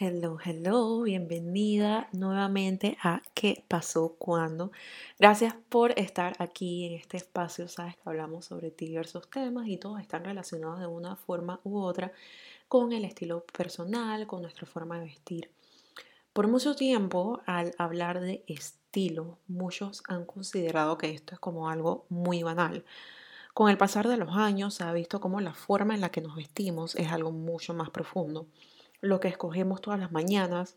Hello, hello, bienvenida nuevamente a ¿Qué pasó cuando? Gracias por estar aquí en este espacio. Sabes que hablamos sobre diversos temas y todos están relacionados de una forma u otra con el estilo personal, con nuestra forma de vestir. Por mucho tiempo, al hablar de estilo, muchos han considerado que esto es como algo muy banal. Con el pasar de los años se ha visto como la forma en la que nos vestimos es algo mucho más profundo lo que escogemos todas las mañanas,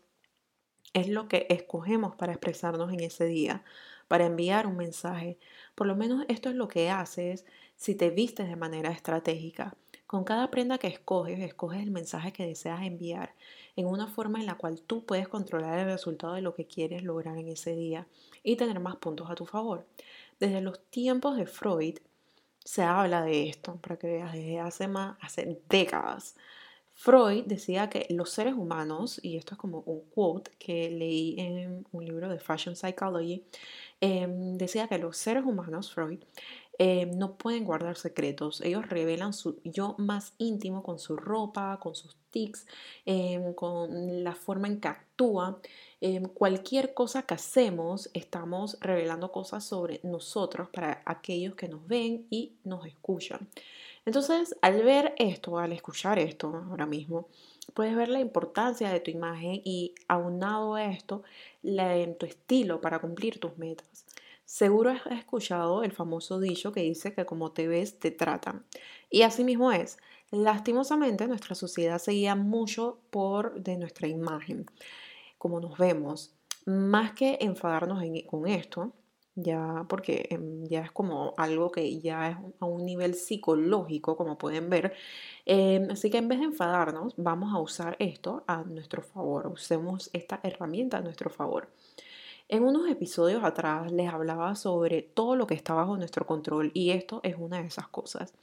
es lo que escogemos para expresarnos en ese día, para enviar un mensaje. Por lo menos esto es lo que haces si te vistes de manera estratégica. Con cada prenda que escoges, escoges el mensaje que deseas enviar en una forma en la cual tú puedes controlar el resultado de lo que quieres lograr en ese día y tener más puntos a tu favor. Desde los tiempos de Freud se habla de esto, para que veas, desde hace, más, hace décadas Freud decía que los seres humanos, y esto es como un quote que leí en un libro de Fashion Psychology, em, decía que los seres humanos, Freud, em, no pueden guardar secretos. Ellos revelan su yo más íntimo con su ropa, con sus tics, em, con la forma en que actúa. cualquier cosa que hacemos, estamos revelando cosas sobre nosotros para aquellos que nos ven y nos escuchan. Entonces, al ver esto, al escuchar esto ahora mismo, puedes ver la importancia de tu imagen y aunado a esto, en tu estilo para cumplir tus metas. Seguro has escuchado el famoso dicho que dice que como te ves, te tratan. Y así mismo es. Lastimosamente, nuestra sociedad se guía mucho por de nuestra imagen, como nos vemos. Más que enfadarnos con esto, ya porque em, ya es como algo que ya es a un nivel psicológico, como pueden ver. Em, así que en vez de enfadarnos, vamos a usar esto a nuestro favor, usemos esta herramienta a nuestro favor. En unos episodios atrás les hablaba sobre todo lo que está bajo nuestro control y esto es una de esas cosas.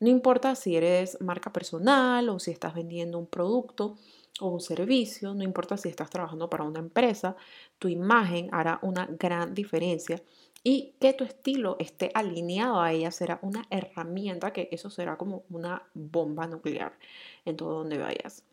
No importa si eres marca personal o si estás vendiendo un producto, o un servicio, no importa si estás trabajando para una empresa, tu imagen hará una gran diferencia y que tu estilo esté alineado a ella será una herramienta que eso será como una bomba nuclear en todo donde vayas.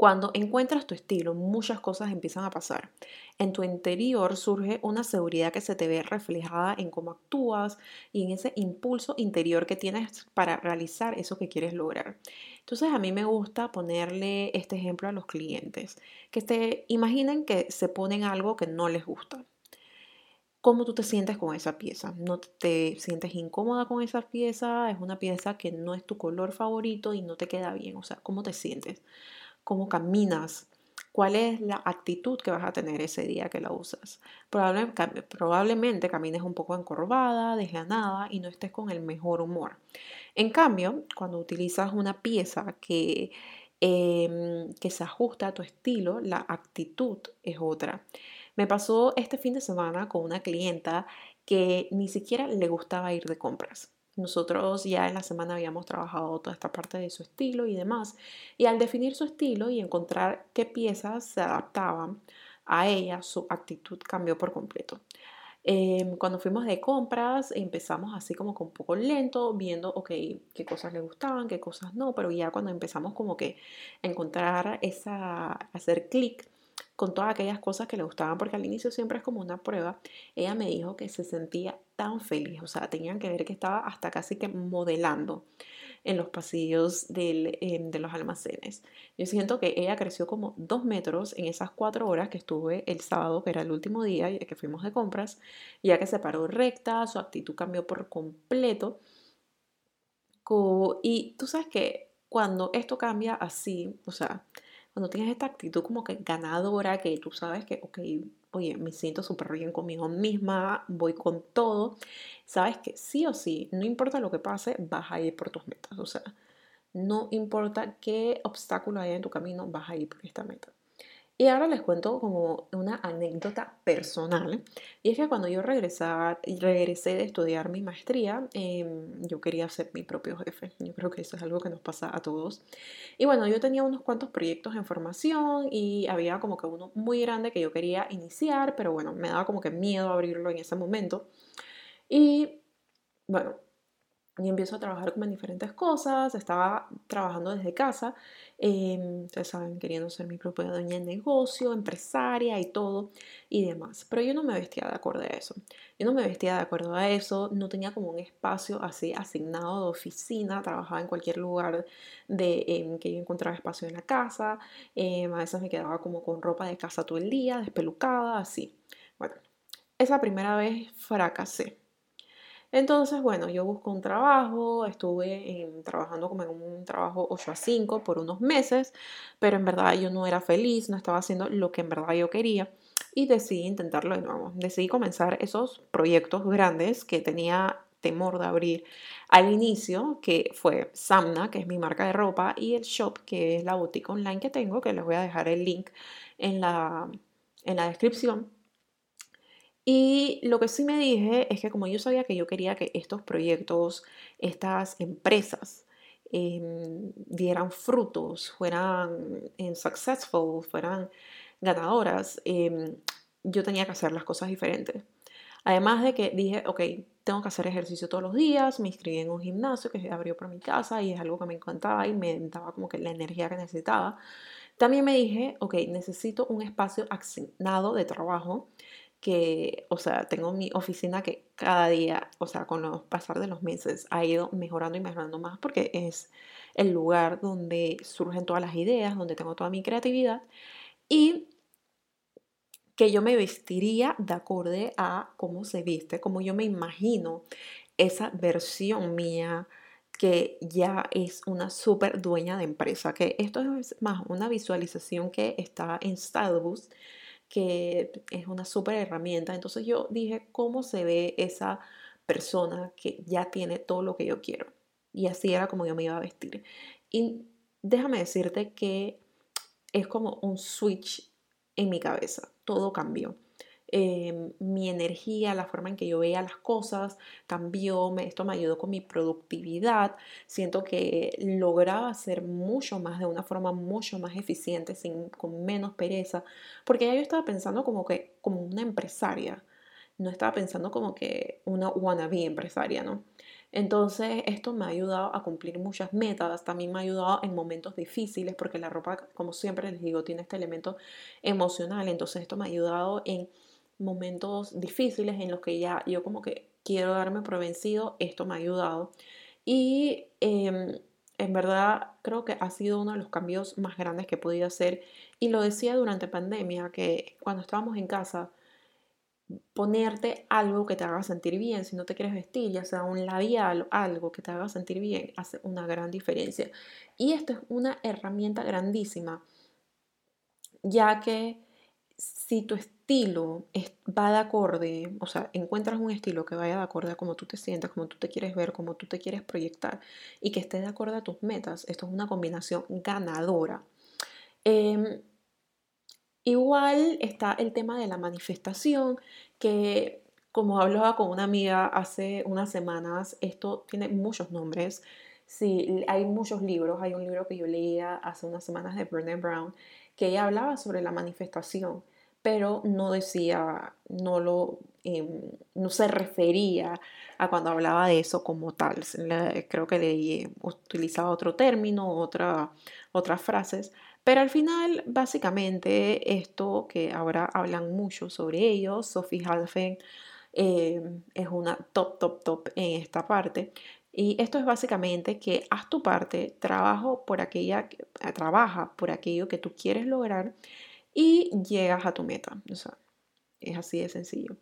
Cuando encuentras tu estilo, muchas cosas empiezan a pasar. En tu interior surge una seguridad que se te ve reflejada en cómo actúas y en ese impulso interior que tienes para realizar eso que quieres lograr. Entonces a mí me gusta ponerle este ejemplo a los clientes, que te imaginen que se ponen algo que no les gusta. ¿Cómo tú te sientes con esa pieza? ¿No te sientes incómoda con esa pieza? ¿Es una pieza que no es tu color favorito y no te queda bien? O sea, ¿cómo te sientes? Cómo caminas, cuál es la actitud que vas a tener ese día que la usas. probablemente camines un poco encorvada, desganada y no estés con el mejor humor. En cambio, cuando utilizas una pieza que, em, que se ajusta a tu estilo, la actitud es otra. Me pasó este fin de semana con una clienta que ni siquiera le gustaba ir de compras. Nosotros ya en la semana habíamos trabajado toda esta parte de su estilo y demás. Y al definir su estilo y encontrar qué piezas se adaptaban a ella, su actitud cambió por completo. Em, cuando fuimos de compras empezamos así como con un poco lento, viendo, ok, qué cosas le gustaban, qué cosas no, pero ya cuando empezamos como que a encontrar esa, hacer clic con todas aquellas cosas que le gustaban, porque al inicio siempre es como una prueba, ella me dijo que se sentía tan feliz, o sea, tenían que ver que estaba hasta casi que modelando en los pasillos em, de los almacenes. Yo siento que ella creció como dos metros en esas cuatro horas que estuve el sábado, que era el último día que fuimos de compras, ya que se paró recta, su actitud cambió por completo. Y tú sabes que cuando esto cambia así, o sea, cuando tienes esta actitud como que ganadora, que tú sabes que, ok, oye, me siento súper bien conmigo misma, voy con todo, sabes que sí o sí, no importa lo que pase, vas a ir por tus metas. O sea, no importa qué obstáculo haya en tu camino, vas a ir por esta meta. Y ahora les cuento como una anécdota personal. Y es que cuando yo regresaba, regresé de estudiar mi maestría, em, yo quería ser mi propio jefe. Yo creo que eso es algo que nos pasa a todos. Y bueno, yo tenía unos cuantos proyectos en formación y había como que uno muy grande que yo quería iniciar, pero bueno, me daba como que miedo abrirlo en ese momento. Y bueno, y empiezo a trabajar como en diferentes cosas, estaba trabajando desde casa, eh, saben, queriendo ser mi propia dueña de negocio, empresaria y todo y demás, pero yo no me vestía de acuerdo a eso, yo no me vestía de acuerdo a eso, no tenía como un espacio así asignado de oficina, trabajaba en cualquier lugar de em, que yo encontraba espacio en la casa, em, a veces me quedaba como con ropa de casa todo el día, despelucada, así. Bueno, esa primera vez fracasé entonces, bueno, yo busco un trabajo, estuve trabajando como en un trabajo 8 a 5 por unos meses, pero en verdad yo no era feliz, no estaba haciendo lo que en verdad yo quería y decidí intentarlo de nuevo. Decidí comenzar esos proyectos grandes que tenía temor de abrir al inicio, que fue Samna, que es mi marca de ropa, y el shop, que es la boutique online que tengo, que les voy a dejar el link en la, en la descripción. Y lo que sí me dije es que como yo sabía que yo quería que estos proyectos, estas empresas, em, dieran frutos, fueran em, successful, fueran ganadoras, em, yo tenía que hacer las cosas diferentes. Además de que dije, ok, tengo que hacer ejercicio todos los días, me inscribí en un gimnasio que se abrió por mi casa y es algo que me encantaba y me daba como que la energía que necesitaba. También me dije, ok, necesito un espacio asignado de trabajo que, o sea, tengo mi oficina que cada día, o sea, con los pasar de los meses ha ido mejorando y mejorando más porque es el lugar donde surgen todas las ideas, donde tengo toda mi creatividad y que yo me vestiría de acorde a cómo se viste, como yo me imagino esa versión mía que ya es una súper dueña de empresa, que esto es más una visualización que está en Styleboost que es una súper herramienta. Entonces yo dije, ¿cómo se ve esa persona que ya tiene todo lo que yo quiero? Y así era como yo me iba a vestir. Y déjame decirte que es como un switch en mi cabeza. Todo cambió. Em, mi energía, la forma en que yo veía las cosas cambió, esto me ayudó con mi productividad, siento que lograba hacer mucho más de una forma mucho más eficiente, sin, con menos pereza, porque ya yo estaba pensando como que como una empresaria, no estaba pensando como que una wannabe empresaria, ¿no? Entonces, esto me ha ayudado a cumplir muchas metas, también me ha ayudado en momentos difíciles, porque la ropa, como siempre les digo, tiene este elemento emocional, entonces esto me ha ayudado en momentos difíciles en los que ya yo como que quiero darme por vencido, esto me ha ayudado. Y em, en verdad creo que ha sido uno de los cambios más grandes que he podido hacer. Y lo decía durante pandemia, que cuando estábamos en casa, ponerte algo que te haga sentir bien, si no te quieres vestir, ya sea un labial, algo que te haga sentir bien, hace una gran diferencia. Y esto es una herramienta grandísima, ya que si tu estilo va de acorde, o sea, encuentras un estilo que vaya de acorde a cómo tú te sientes, cómo tú te quieres ver, cómo tú te quieres proyectar y que esté de acuerdo a tus metas, esto es una combinación ganadora. Em, igual está el tema de la manifestación, que como hablaba con una amiga hace unas semanas, esto tiene muchos nombres. Sí, hay muchos libros. Hay un libro que yo leía hace unas semanas de Brené Brown que ella hablaba sobre la manifestación pero no decía, no lo, em, no se refería a cuando hablaba de eso como tal. creo que de, utilizaba otro término, otra, otras frases, pero al final, básicamente, esto que ahora hablan mucho sobre ello, Sophie Halfen em, es una top, top, top en esta parte. Y esto es básicamente que haz tu parte, trabajo por aquella, trabaja por aquello que tú quieres lograr y llegas a tu meta. O sea, es así de sencillo.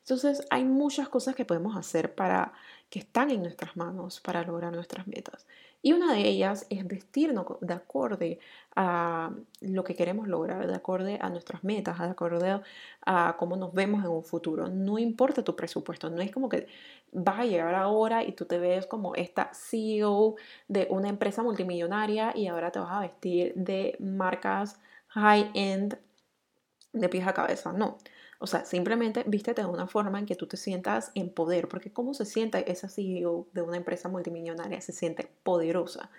Entonces hay muchas cosas que podemos hacer para que están en nuestras manos para lograr nuestras metas. Y una de ellas es vestirnos de acorde a lo que queremos lograr, de acorde a nuestras metas, de acorde a cómo nos vemos en un futuro. No importa tu presupuesto, no es como que vas a llegar ahora y tú te ves como esta CEO de una empresa multimillonaria y ahora te vas a vestir de marcas high-end de pies a cabeza, no. O sea, simplemente vístete de una forma en que tú te sientas en poder, porque ¿cómo se siente esa CEO de una empresa multimillonaria? Se siente poderosa.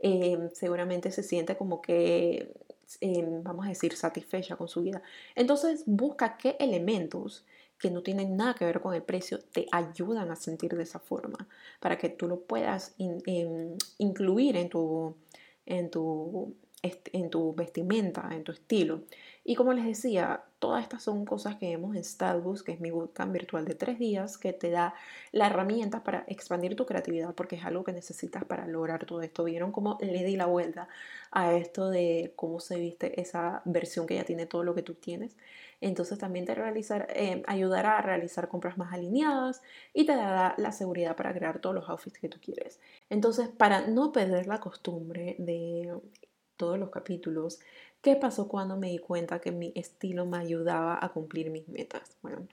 Em, seguramente se siente como que, em, vamos a decir, satisfecha con su vida. Entonces, busca qué elementos que no tienen nada que ver con el precio te ayudan a sentir de esa forma para que tú lo puedas em, incluir en tu, en tu en tu vestimenta, en tu estilo. Y como les decía, todas estas son cosas que vemos en Starbucks, que es mi bootcamp virtual de tres días, que te da la herramienta para expandir tu creatividad, porque es algo que necesitas para lograr todo esto. Vieron cómo le di la vuelta a esto de cómo se viste esa versión que ya tiene todo lo que tú tienes. Entonces también te realizar, eh, ayudará a realizar compras más alineadas y te dará la seguridad para crear todos los outfits que tú quieres. Entonces, para no perder la costumbre de todos los capítulos, ¿qué pasó cuando me di cuenta que mi estilo me ayudaba a cumplir mis metas? Bueno,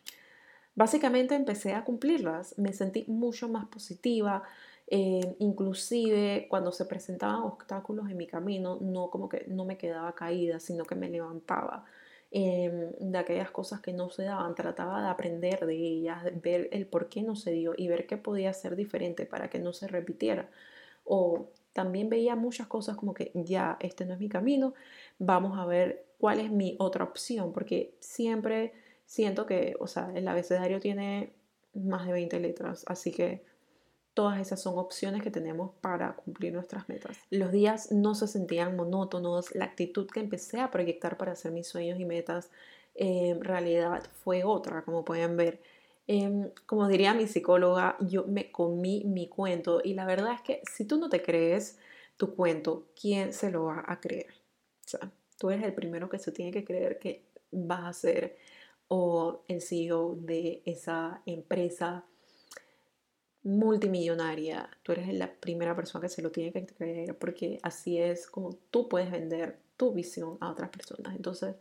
básicamente empecé a cumplirlas, me sentí mucho más positiva, eh, inclusive cuando se presentaban obstáculos en mi camino, no como que no me quedaba caída, sino que me levantaba. Em, de aquellas cosas que no se daban, trataba de aprender de ellas, ver el por qué no se dio y ver qué podía ser diferente para que no se repitiera. O también veía muchas cosas como que ya, este no es mi camino, vamos a ver cuál es mi otra opción, porque siempre siento que, o sea, el abecedario tiene más de 20 letras, así que todas esas son opciones que tenemos para cumplir nuestras metas. Los días no se sentían monótonos, la actitud que empecé a proyectar para hacer mis sueños y metas en realidad fue otra, como pueden ver. Em, como diría mi psicóloga, yo me comí mi cuento y la verdad es que si tú no te crees tu cuento, ¿quién se lo va a creer? O sea, tú eres el primero que se tiene que creer que vas a ser o el CEO de esa empresa multimillonaria. Tú eres la primera persona que se lo tiene que creer porque así es como tú puedes vender tu visión a otras personas. Entonces,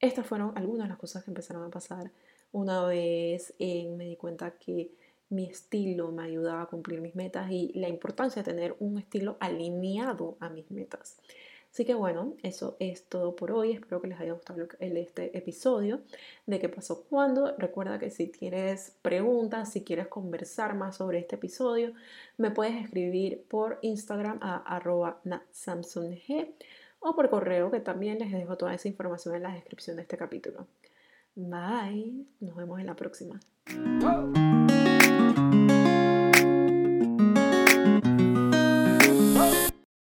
estas fueron algunas de las cosas que empezaron a pasar una vez eh, me di cuenta que mi estilo me ayudaba a cumplir mis metas y la importancia de tener un estilo alineado a mis metas. Así que bueno, eso es todo por hoy. Espero que les haya gustado este episodio de qué pasó cuando. Recuerda que si tienes preguntas, si quieres conversar más sobre este episodio, me puedes escribir por Instagram a arroba o por correo que también les dejo toda esa información en la descripción de este capítulo. Bye. Nos vemos en la próxima.